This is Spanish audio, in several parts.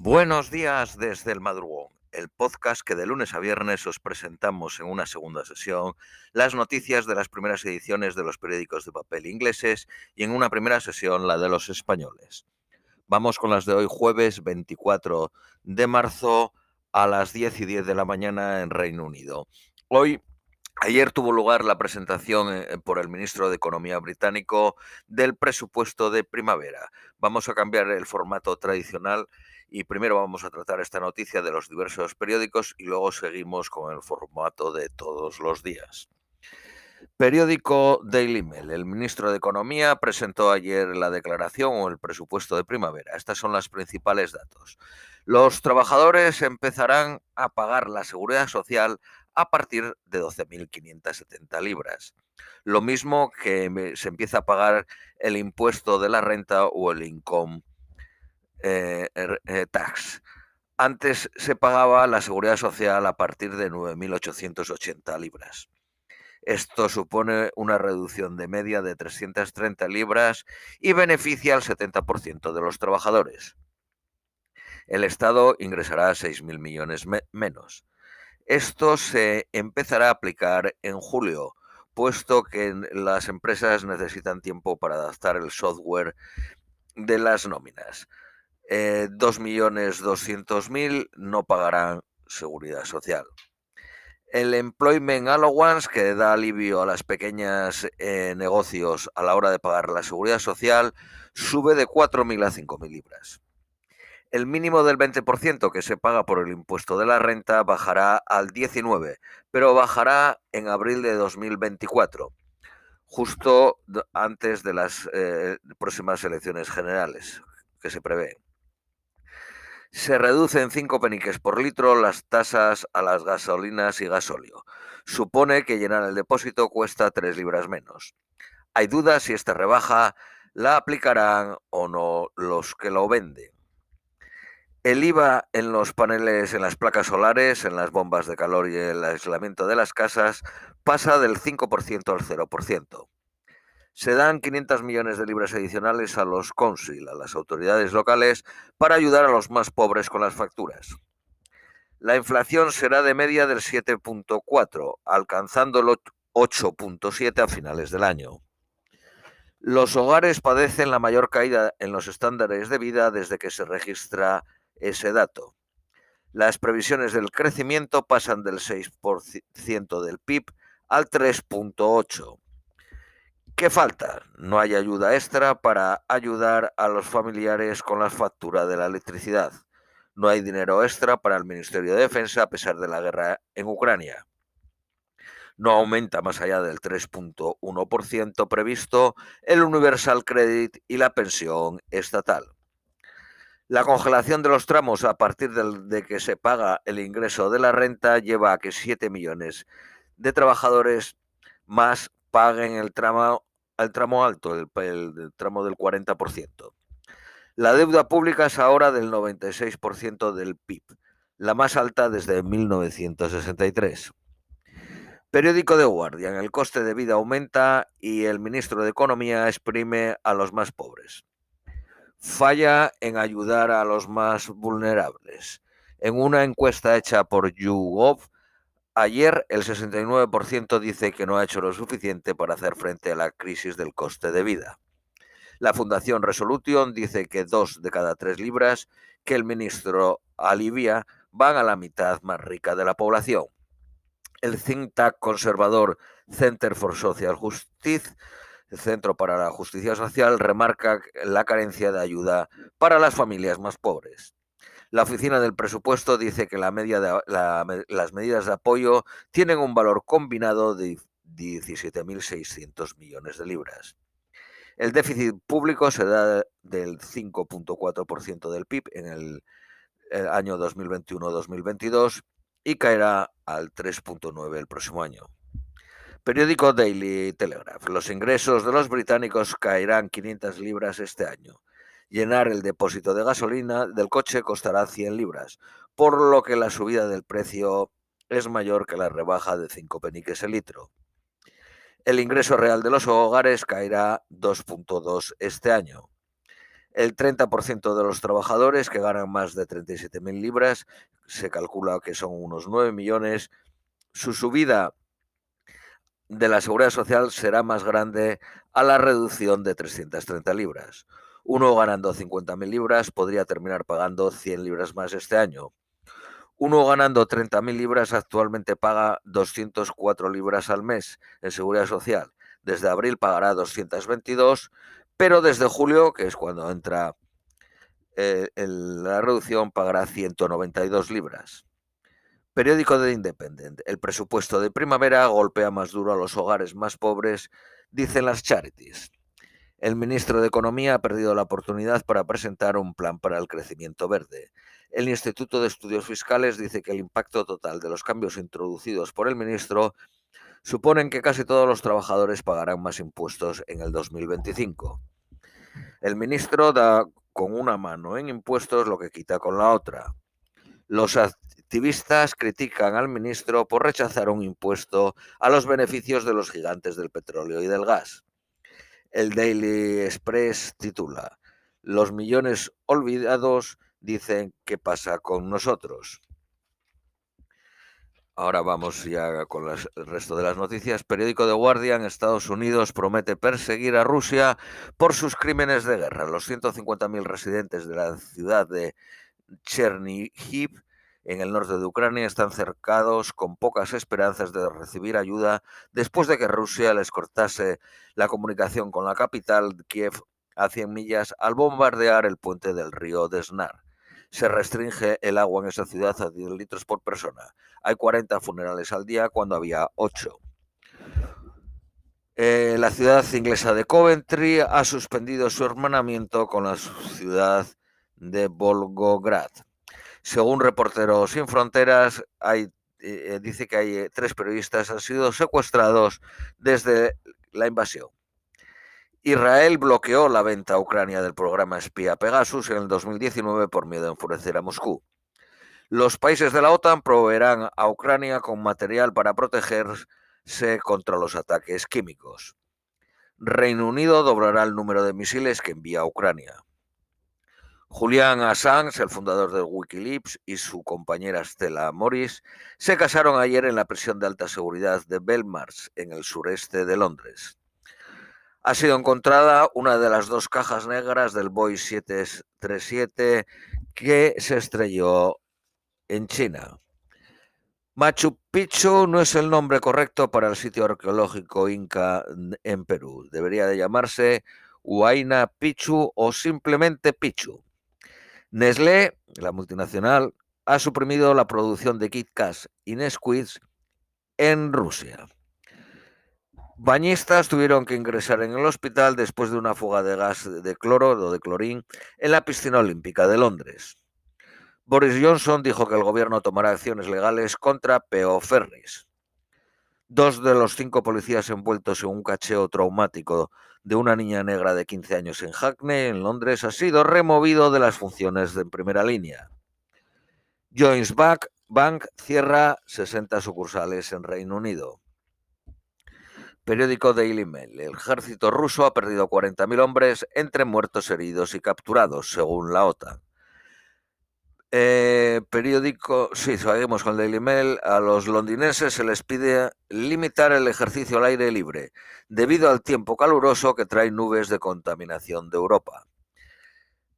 Buenos días desde el madrugón, el podcast que de lunes a viernes os presentamos en una segunda sesión las noticias de las primeras ediciones de los periódicos de papel ingleses y en una primera sesión la de los españoles. Vamos con las de hoy jueves 24 de marzo a las 10 y 10 de la mañana en Reino Unido. Hoy Ayer tuvo lugar la presentación eh, por el ministro de Economía británico del presupuesto de primavera. Vamos a cambiar el formato tradicional y primero vamos a tratar esta noticia de los diversos periódicos y luego seguimos con el formato de todos los días. Periódico Daily Mail. El ministro de Economía presentó ayer la declaración o el presupuesto de primavera. Estas son las principales datos. Los trabajadores empezarán a pagar la seguridad social a partir de 12.570 libras. Lo mismo que se empieza a pagar el impuesto de la renta o el income eh, er, eh, tax. Antes se pagaba la seguridad social a partir de 9.880 libras. Esto supone una reducción de media de 330 libras y beneficia al 70% de los trabajadores. El Estado ingresará 6.000 millones menos. Esto se empezará a aplicar en julio, puesto que las empresas necesitan tiempo para adaptar el software de las nóminas eh, 2.200.000 no pagarán seguridad social. El Employment Allowance, que da alivio a las pequeñas eh, negocios a la hora de pagar la seguridad social, sube de 4.000 a 5.000 libras. El mínimo del 20% que se paga por el impuesto de la renta bajará al 19%, pero bajará en abril de 2024, justo antes de las eh, próximas elecciones generales que se prevén se reducen 5 peniques por litro las tasas a las gasolinas y gasóleo. Supone que llenar el depósito cuesta 3 libras menos. Hay dudas si esta rebaja la aplicarán o no los que lo venden. El IVA en los paneles, en las placas solares, en las bombas de calor y el aislamiento de las casas pasa del 5% al 0% se dan 500 millones de libras adicionales a los council, a las autoridades locales, para ayudar a los más pobres con las facturas. La inflación será de media del 7.4, alcanzando el 8.7 a finales del año. Los hogares padecen la mayor caída en los estándares de vida desde que se registra ese dato. Las previsiones del crecimiento pasan del 6% del PIB al 3.8%. ¿Qué falta? No hay ayuda extra para ayudar a los familiares con la factura de la electricidad. No hay dinero extra para el Ministerio de Defensa a pesar de la guerra en Ucrania. No aumenta más allá del 3.1% previsto el Universal Credit y la pensión estatal. La congelación de los tramos a partir de que se paga el ingreso de la renta lleva a que 7 millones de trabajadores más paguen el tramo al tramo alto, el, tramo del 40%. La deuda pública es ahora del 96% del PIB, la más alta desde 1963. Periódico de Guardian, el coste de vida aumenta y el ministro de Economía exprime a los más pobres. Falla en ayudar a los más vulnerables. En una encuesta hecha por YouGov, Ayer el 69% dice que no ha hecho lo suficiente para hacer frente a la crisis del coste de vida. La Fundación Resolution dice que dos de cada tres libras que el ministro alivia van a la mitad más rica de la población. El think tank conservador Center for Social Justice, el Centro para la Justicia Social, remarca la carencia de ayuda para las familias más pobres. La oficina del presupuesto dice que las medidas de apoyo tienen un valor combinado de 17.600 millones de libras. El déficit público se da del 5.4% del PIB en el, el año 2021-2022 y caerá al 3.9% el próximo año. Periódico Daily Telegraph. Los ingresos de los británicos caerán 500 libras este año. Llenar el depósito de gasolina del coche costará 100 libras, por lo que la subida del precio es mayor que la rebaja de 5 peniques el litro. El ingreso real de los hogares caerá 2.2 este año. El 30% de los trabajadores que ganan más de 37.000 libras, se calcula que son unos 9 millones, su subida de la seguridad social será más grande a la reducción de 330 libras. Uno ganando 50.000 libras podría terminar pagando 100 libras más este año. Uno ganando 30.000 libras actualmente paga 204 libras al mes en seguridad social. Desde abril pagará 222, pero desde julio, que es cuando entra eh, la reducción, pagará 192 libras. Periódico de Independent. El presupuesto de primavera golpea más duro a los hogares más pobres, dicen las charities. El ministro de Economía ha perdido la oportunidad para presentar un plan para el crecimiento verde. El Instituto de Estudios Fiscales dice que el impacto total de los cambios introducidos por el ministro suponen que casi todos los trabajadores pagarán más impuestos en el 2025. El ministro da con una mano en impuestos lo que quita con la otra. Los activistas critican al ministro por rechazar un impuesto a los beneficios de los gigantes del petróleo y del gas. El Daily Express titula, Los millones olvidados dicen qué pasa con nosotros. Ahora vamos ya con el resto de las noticias. Periódico The Guardian, Estados Unidos promete perseguir a Rusia por sus crímenes de guerra. Los 150.000 residentes de la ciudad de Chernihiv en el norte de Ucrania están cercados con pocas esperanzas de recibir ayuda después de que Rusia les cortase la comunicación con la capital, Kiev, a 100 millas al bombardear el puente del río Desnar. Se restringe el agua en esa ciudad a 10 litros por persona. Hay 40 funerales al día cuando había 8. Eh, la ciudad inglesa de Coventry ha suspendido su hermanamiento con la ciudad de Volgograd. Según Reporteros Sin Fronteras, hay, eh, dice que hay eh, tres periodistas han sido secuestrados desde la invasión. Israel bloqueó la venta a Ucrania del programa espía Pegasus en el 2019 por miedo a enfurecer a Moscú. Los países de la OTAN proveerán a Ucrania con material para protegerse contra los ataques químicos. Reino Unido doblará el número de misiles que envía a Ucrania. Julian Assange, el fundador de Wikileaks, y su compañera Stella Morris se casaron ayer en la prisión de alta seguridad de Belmarsh, en el sureste de Londres. Ha sido encontrada una de las dos cajas negras del Boeing 737 que se estrelló en China. Machu Picchu no es el nombre correcto para el sitio arqueológico inca en Perú. Debería de llamarse Huayna Picchu o simplemente Picchu. Nestlé, la multinacional, ha suprimido la producción de Kit Kat y Nesquik en Rusia. Bañistas tuvieron que ingresar en el hospital después de una fuga de gas de cloro o de clorín en la piscina olímpica de Londres. Boris Johnson dijo que el gobierno tomará acciones legales contra Peo Ferris. Dos de los cinco policías envueltos en un cacheo traumático de una niña negra de 15 años en Hackney, en Londres, ha sido removido de las funciones de primera línea. Jones Bank cierra 60 sucursales en Reino Unido. Periódico Daily Mail. El ejército ruso ha perdido 40.000 hombres entre muertos, heridos y capturados, según la OTAN. Eh, periódico, sí, seguimos con Daily Mail. A los londinenses se les pide limitar el ejercicio al aire libre debido al tiempo caluroso que trae nubes de contaminación de Europa.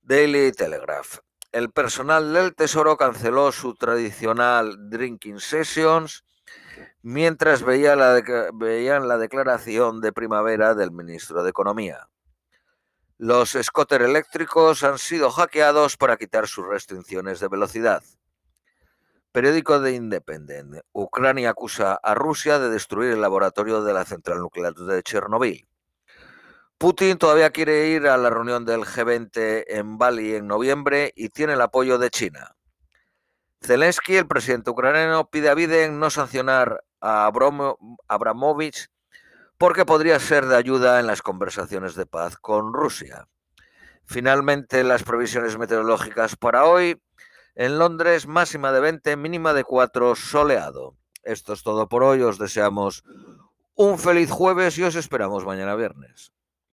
Daily Telegraph. El personal del Tesoro canceló su tradicional drinking sessions mientras veía la veían la declaración de primavera del ministro de Economía. Los scooter eléctricos han sido hackeados para quitar sus restricciones de velocidad. Periódico de Independent. Ucrania acusa a Rusia de destruir el laboratorio de la central nuclear de Chernobyl. Putin todavía quiere ir a la reunión del G20 en Bali en noviembre y tiene el apoyo de China. Zelensky, el presidente ucraniano, pide a Biden no sancionar a Abramovich porque podría ser de ayuda en las conversaciones de paz con Rusia. Finalmente, las previsiones meteorológicas para hoy. En Londres, máxima de 20, mínima de 4, soleado. Esto es todo por hoy. Os deseamos un feliz jueves y os esperamos mañana viernes.